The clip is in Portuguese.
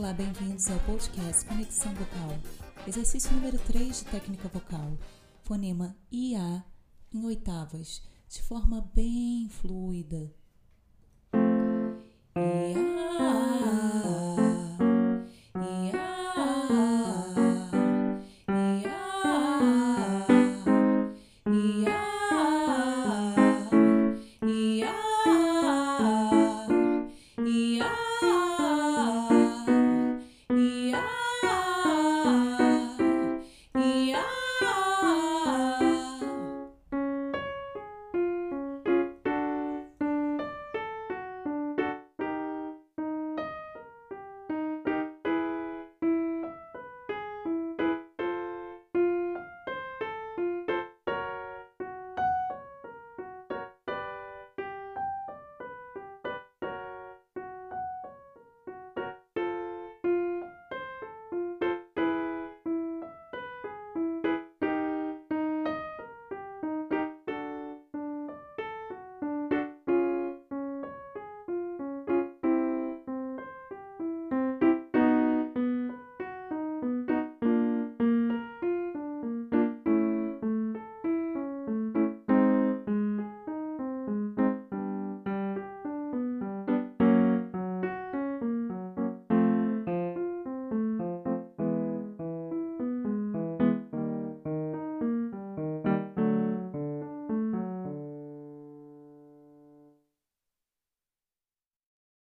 Olá, bem-vindos ao podcast Conexão Vocal. Exercício número 3 de técnica vocal. Fonema IA em oitavas, de forma bem fluida. IA, IA, IA, IA. Oh.